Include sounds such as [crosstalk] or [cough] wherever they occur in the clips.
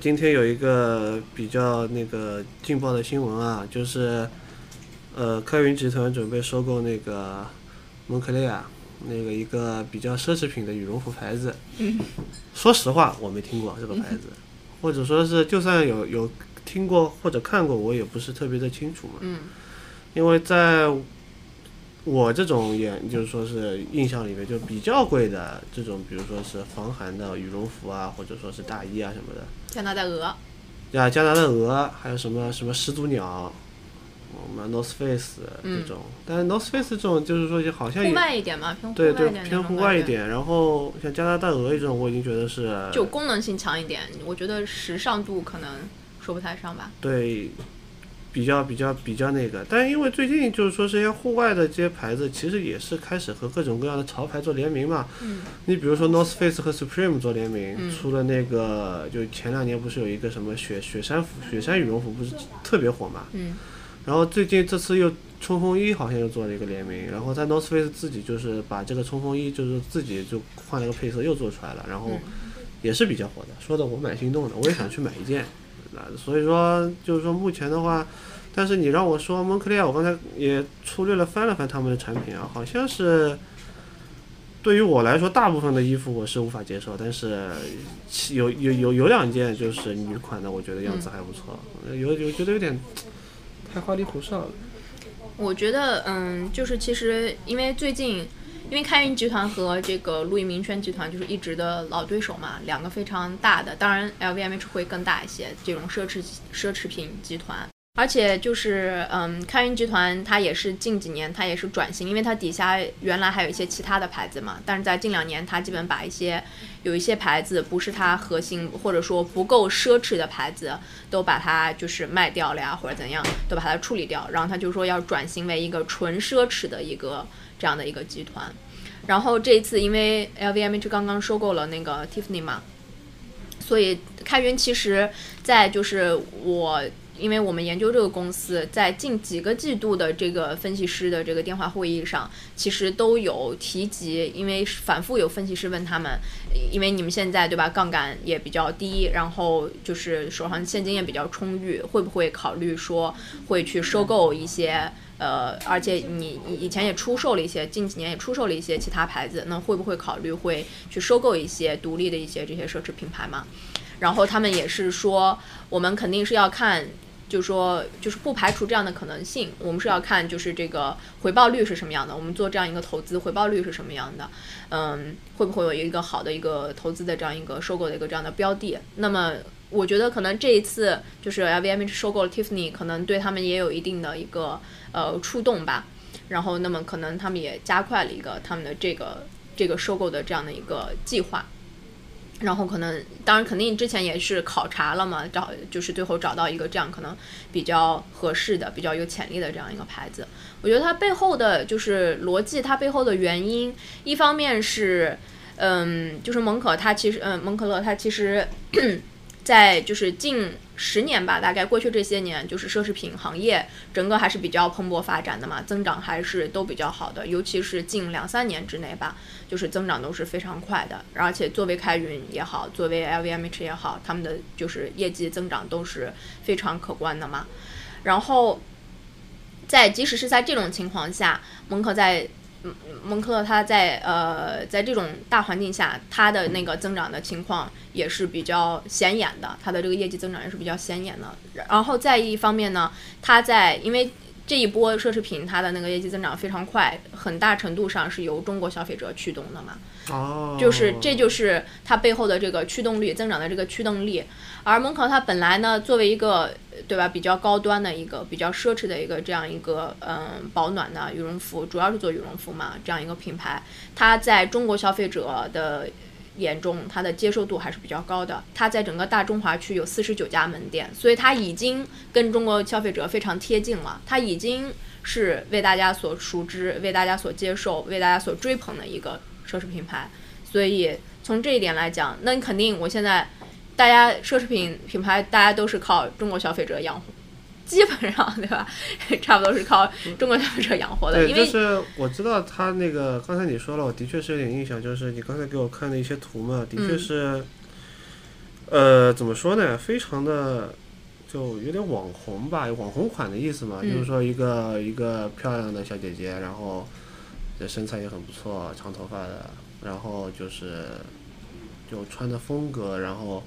今天有一个比较那个劲爆的新闻啊，就是呃，开云集团准备收购那个蒙克莱尔那个一个比较奢侈品的羽绒服牌子。说实话，我没听过这个牌子，或者说是就算有有听过或者看过，我也不是特别的清楚嘛。嗯。因为在我这种也，就是说是印象里面，就比较贵的这种，比如说是防寒的羽绒服啊，或者说是大衣啊什么的。加拿大鹅，呀，加拿大鹅，还有什么什么始祖鸟，我们 North Face 这种，但是 North Face 这种就是说就好像户外一点嘛，偏户对对外一点，偏户外一。点，然后像加拿大鹅这种，我已经觉得是就功能性强一点，我觉得时尚度可能说不太上吧。对比较比较比较那个，但因为最近就是说这些户外的这些牌子，其实也是开始和各种各样的潮牌做联名嘛。嗯。你比如说 North Face 和 Supreme 做联名，嗯出了那个就前两年不是有一个什么雪雪山服、雪山羽绒服不是特别火嘛？嗯。然后最近这次又冲锋衣好像又做了一个联名，然后在 North Face 自己就是把这个冲锋衣就是自己就换了个配色又做出来了，然后也是比较火的，说的我蛮心动的，我也想去买一件。那所以说就是说目前的话，但是你让我说蒙克利亚，我刚才也粗略了翻了翻他们的产品啊，好像是。对于我来说，大部分的衣服我是无法接受，但是有有有有两件就是女款的，我觉得样子还不错，有有觉得有点太花里胡哨了。我觉得，嗯，就是其实因为最近，因为开云集团和这个路易明轩集团就是一直的老对手嘛，两个非常大的，当然 LVMH 会更大一些，这种奢侈奢侈品集团。而且就是，嗯，开云集团它也是近几年它也是转型，因为它底下原来还有一些其他的牌子嘛，但是在近两年它基本把一些有一些牌子不是它核心或者说不够奢侈的牌子都把它就是卖掉了呀，或者怎样，都把它处理掉，然后他就说要转型为一个纯奢侈的一个这样的一个集团。然后这一次因为 LVMH 刚刚收购了那个 Tiffany 嘛，所以开云其实在就是我。因为我们研究这个公司，在近几个季度的这个分析师的这个电话会议上，其实都有提及，因为反复有分析师问他们，因为你们现在对吧，杠杆也比较低，然后就是手上现金也比较充裕，会不会考虑说会去收购一些？呃，而且你以前也出售了一些，近几年也出售了一些其他牌子，那会不会考虑会去收购一些独立的一些这些奢侈品牌嘛？然后他们也是说，我们肯定是要看。就说就是不排除这样的可能性，我们是要看就是这个回报率是什么样的，我们做这样一个投资回报率是什么样的，嗯，会不会有一个好的一个投资的这样一个收购的一个这样的标的？那么我觉得可能这一次就是 LVMH 收购了 Tiffany，可能对他们也有一定的一个呃触动吧。然后那么可能他们也加快了一个他们的这个这个收购的这样的一个计划。然后可能，当然肯定之前也是考察了嘛，找就是最后找到一个这样可能比较合适的、比较有潜力的这样一个牌子。我觉得它背后的就是逻辑，它背后的原因，一方面是，嗯，就是蒙可它其实，嗯，蒙可乐它其实，在就是近十年吧，大概过去这些年，就是奢侈品行业整个还是比较蓬勃发展的嘛，增长还是都比较好的，尤其是近两三年之内吧。就是增长都是非常快的，而且作为开云也好，作为 LVMH 也好，他们的就是业绩增长都是非常可观的嘛。然后，在即使是在这种情况下，蒙可在蒙克他在呃在这种大环境下，他的那个增长的情况也是比较显眼的，他的这个业绩增长也是比较显眼的。然后再一方面呢，他在因为这一波奢侈品它的那个业绩增长非常快，很大程度上是由中国消费者驱动的嘛。哦，就是这就是它背后的这个驱动力增长的这个驱动力。而蒙考它本来呢，作为一个对吧比较高端的一个比较奢侈的一个这样一个嗯保暖的羽绒服，主要是做羽绒服嘛这样一个品牌，它在中国消费者的眼中，它的接受度还是比较高的。它在整个大中华区有四十九家门店，所以它已经跟中国消费者非常贴近了。它已经是为大家所熟知、为大家所接受、为大家所追捧的一个奢侈品牌。所以从这一点来讲，那你肯定我现在。大家奢侈品品牌，大家都是靠中国消费者养活，基本上对吧？[laughs] 差不多是靠中国消费者养活的。对，就是我知道他那个刚才你说了，我的确是有点印象，就是你刚才给我看的一些图嘛，的确是，呃，怎么说呢？非常的就有点网红吧，网红款的意思嘛，就是说一个一个漂亮的小姐姐，然后身材也很不错，长头发的，然后就是就穿的风格，然后。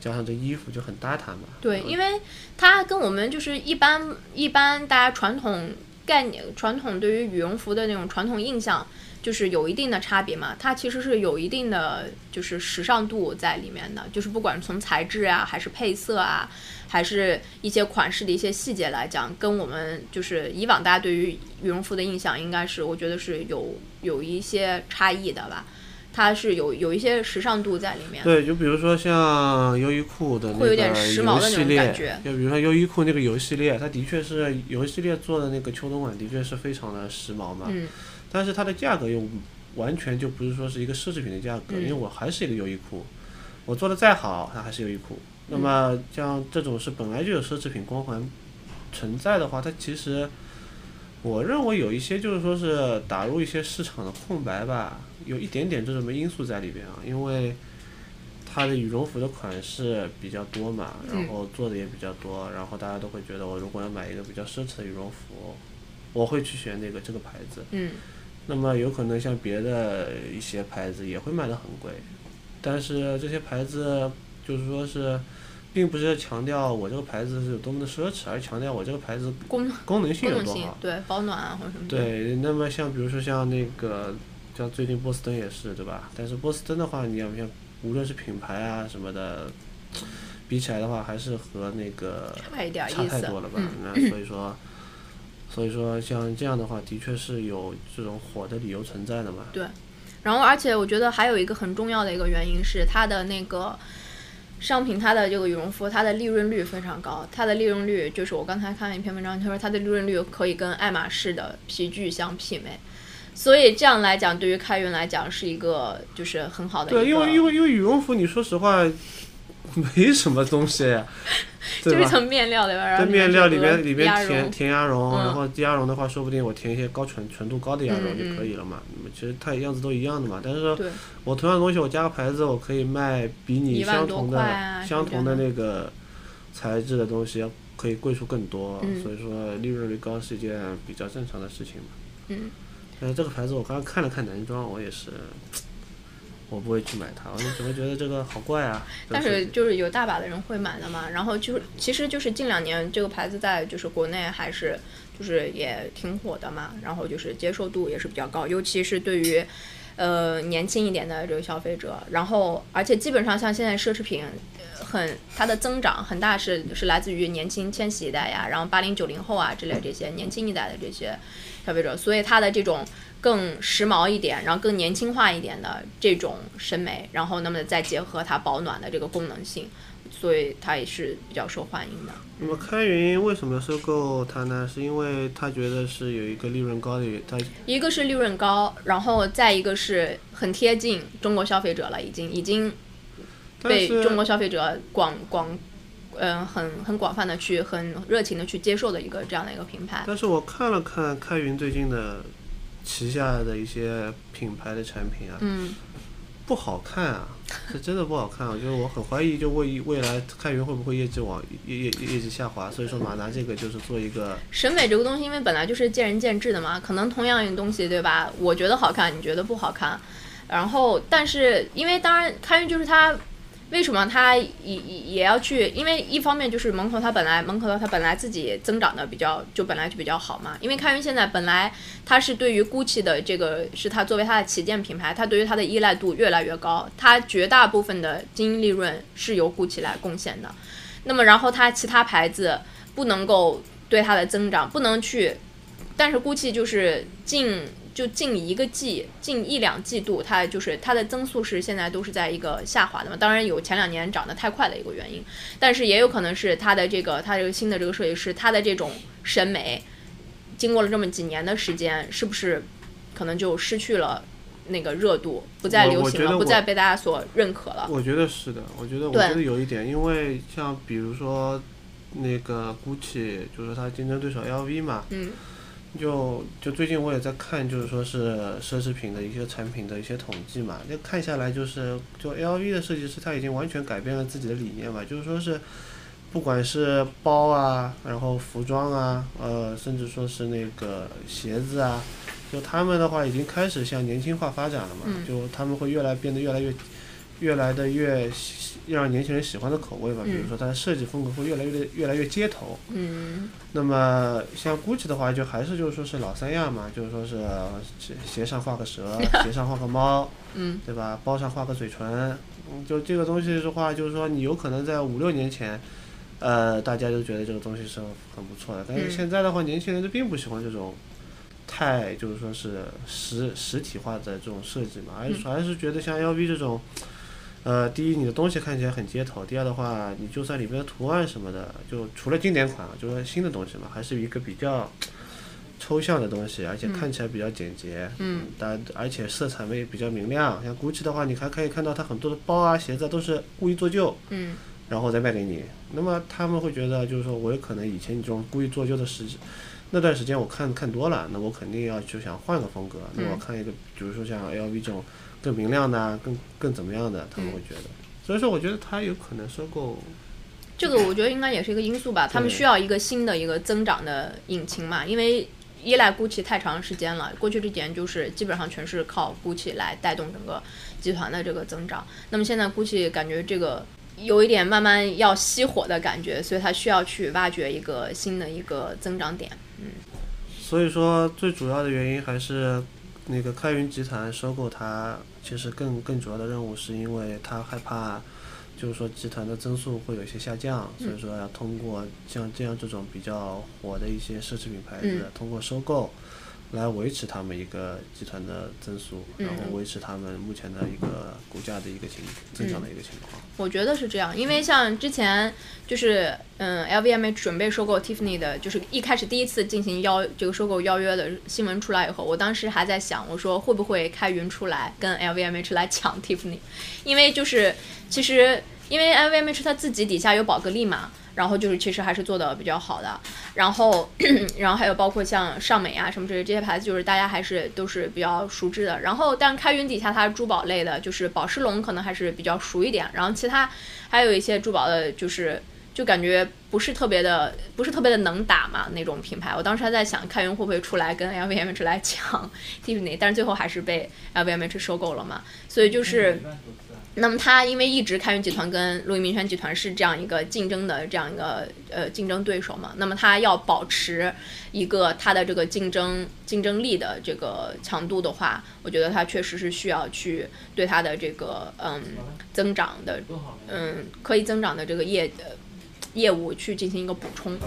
加上这衣服就很搭它嘛。对，因为它跟我们就是一般一般大家传统概念、传统对于羽绒服的那种传统印象，就是有一定的差别嘛。它其实是有一定的就是时尚度在里面的，就是不管从材质啊，还是配色啊，还是一些款式的一些细节来讲，跟我们就是以往大家对于羽绒服的印象，应该是我觉得是有有一些差异的吧。它是有有一些时尚度在里面。对，就比如说像优衣库的那个游系列，就比如说优衣库那个游系列，它的确是游系列做的那个秋冬款，的确是非常的时髦嘛。嗯。但是它的价格又完全就不是说是一个奢侈品的价格，因为我还是一个优衣库，我做的再好，它还是优衣库。那么像这种是本来就有奢侈品光环存在的话，它其实。我认为有一些就是说是打入一些市场的空白吧，有一点点这种因素在里边啊，因为它的羽绒服的款式比较多嘛，然后做的也比较多，然后大家都会觉得我如果要买一个比较奢侈的羽绒服，我会去选那个这个牌子。嗯。那么有可能像别的一些牌子也会卖的很贵，但是这些牌子就是说是。并不是强调我这个牌子是有多么的奢侈，而强调我这个牌子功功能性有多好。对，保暖啊或者什么。对，那么像比如说像那个，像最近波司登也是，对吧？但是波司登的话，你要像无论是品牌啊什么的，比起来的话，还是和那个差太多了吧？那所以说，所以说像这样的话，的确是有这种火的理由存在的嘛。对，然后而且我觉得还有一个很重要的一个原因是它的那个。商品它的这个羽绒服，它的利润率非常高。它的利润率就是我刚才看了一篇文章，他说它的利润率可以跟爱马仕的皮具相媲美。所以这样来讲，对于开云来讲是一个就是很好的。对，因为因为因为羽绒服，你说实话。[laughs] 没什么东西，[laughs] 就一层面料对吧？在面料里面里面填填鸭绒，然后鸭绒的话，说不定我填一些高纯纯度高的鸭绒就可以了嘛。那么其实它样子都一样的嘛。但是说我同样东西我加个牌子，我可以卖比你相同的相同的那个材质的东西要可以贵出更多。所以说利润率高是一件比较正常的事情嘛。嗯。但是这个牌子我刚刚看了看男装，我也是。我不会去买它，我只会觉得这个好怪啊？但是就是有大把的人会买的嘛，然后就是其实就是近两年这个牌子在就是国内还是就是也挺火的嘛，然后就是接受度也是比较高，尤其是对于呃年轻一点的这个消费者，然后而且基本上像现在奢侈品很它的增长很大是是来自于年轻千禧一代呀，然后八零九零后啊之类这些年轻一代的这些消费者，所以它的这种。更时髦一点，然后更年轻化一点的这种审美，然后那么再结合它保暖的这个功能性，所以它也是比较受欢迎的。那么开云为什么收购它呢？是因为他觉得是有一个利润高的，它一个是利润高，然后再一个是很贴近中国消费者了，已经已经被中国消费者广广嗯很很广泛的去很热情的去接受的一个这样的一个品牌。但是我看了看开云最近的。旗下的一些品牌的产品啊，嗯，不好看啊，是真的不好看。我觉得我很怀疑，就未未来开云会不会业绩往业业业绩下滑。所以说，马拿这个就是做一个审美这个东西，因为本来就是见仁见智的嘛。可能同样一个东西，对吧？我觉得好看，你觉得不好看。然后，但是因为当然，开云就是它为什么它也也也要去？因为一方面就是蒙头它本来蒙头它本来自己增长的比较就本来就比较好嘛。因为开云现在本来它是对于 GUCCI 的这个是它作为它的旗舰品牌，它对于它的依赖度越来越高，它绝大部分的经营利润是由 GUCCI 来贡献的。那么然后它其他牌子不能够对它的增长不能去，但是 GUCCI 就是近。就近一个季，近一两季度，它就是它的增速是现在都是在一个下滑的嘛。当然有前两年涨得太快的一个原因，但是也有可能是它的这个它这个新的这个设计师，他的这种审美，经过了这么几年的时间，是不是可能就失去了那个热度，不再流行了，不再被大家所认可了？我觉得是的，我觉得我觉得有一点，因为像比如说那个 GUCCI，就是它竞争对手 LV 嘛。嗯。就就最近我也在看，就是说是奢侈品的一些产品的一些统计嘛，就看下来就是，就 LV 的设计师他已经完全改变了自己的理念嘛，就是说是，不管是包啊，然后服装啊，呃，甚至说是那个鞋子啊，就他们的话已经开始向年轻化发展了嘛，就他们会越来变得越来越，越来的越。让年轻人喜欢的口味吧，比如说它的设计风格会越来越越来越街头。嗯。那么像 GUCCI 的话，就还是就是说是老三样嘛，就是说是鞋上画个蛇，[laughs] 鞋上画个猫，嗯，对吧？包上画个嘴唇，嗯，就这个东西的话，就是说你有可能在五六年前，呃，大家都觉得这个东西是很不错的，但是现在的话，年轻人都并不喜欢这种太就是说是实实体化的这种设计嘛，而还是觉得像 LV 这种。呃，第一，你的东西看起来很街头；第二的话，你就算里面的图案什么的，就除了经典款，就是说新的东西嘛，还是一个比较抽象的东西，而且看起来比较简洁。嗯。但而且色彩也比较明亮。像 GUCCI 的话，你还可以看到它很多的包啊、鞋子都是故意做旧。嗯。然后再卖给你，那么他们会觉得，就是说我有可能以前你这种故意做旧的时那段时间我看看多了，那我肯定要就想换个风格。那我看一个，比如说像 LV 这种。更明亮的，更更怎么样的，他们会觉得，所以说我觉得他有可能收购，这个我觉得应该也是一个因素吧。他们需要一个新的一个增长的引擎嘛，因为依赖 GUCCI 太长时间了，过去这几年就是基本上全是靠 GUCCI 来带动整个集团的这个增长。那么现在 GUCCI 感觉这个有一点慢慢要熄火的感觉，所以它需要去挖掘一个新的一个增长点。嗯，所以说最主要的原因还是。那个开云集团收购它，其实更更主要的任务是因为他害怕，就是说集团的增速会有一些下降，所以说要通过像这样这种比较火的一些奢侈品牌子，通过收购。来维持他们一个集团的增速，然后维持他们目前的一个股价的一个情增长的一个情况。我觉得是这样，因为像之前就是嗯，LVMH 准备收购 Tiffany 的，就是一开始第一次进行邀这个收购邀约的新闻出来以后，我当时还在想，我说会不会开云出来跟 LVMH 来抢 Tiffany，因为就是其实因为 LVMH 它自己底下有宝格丽嘛。然后就是其实还是做的比较好的，然后 [clears throat] 然后还有包括像尚美啊什么之类这些牌子，就是大家还是都是比较熟知的。然后但开云底下它珠宝类的，就是宝石龙可能还是比较熟一点。然后其他还有一些珠宝的，就是就感觉不是特别的，不是特别的能打嘛那种品牌。我当时还在想开源会不会出来跟 LVMH 来抢 Tiffany，但是最后还是被 LVMH 收购了嘛。所以就是。那么它因为一直开源集团跟路易明轩集团是这样一个竞争的这样一个呃竞争对手嘛，那么它要保持一个它的这个竞争竞争力的这个强度的话，我觉得它确实是需要去对它的这个嗯增长的嗯可以增长的这个业业务去进行一个补充。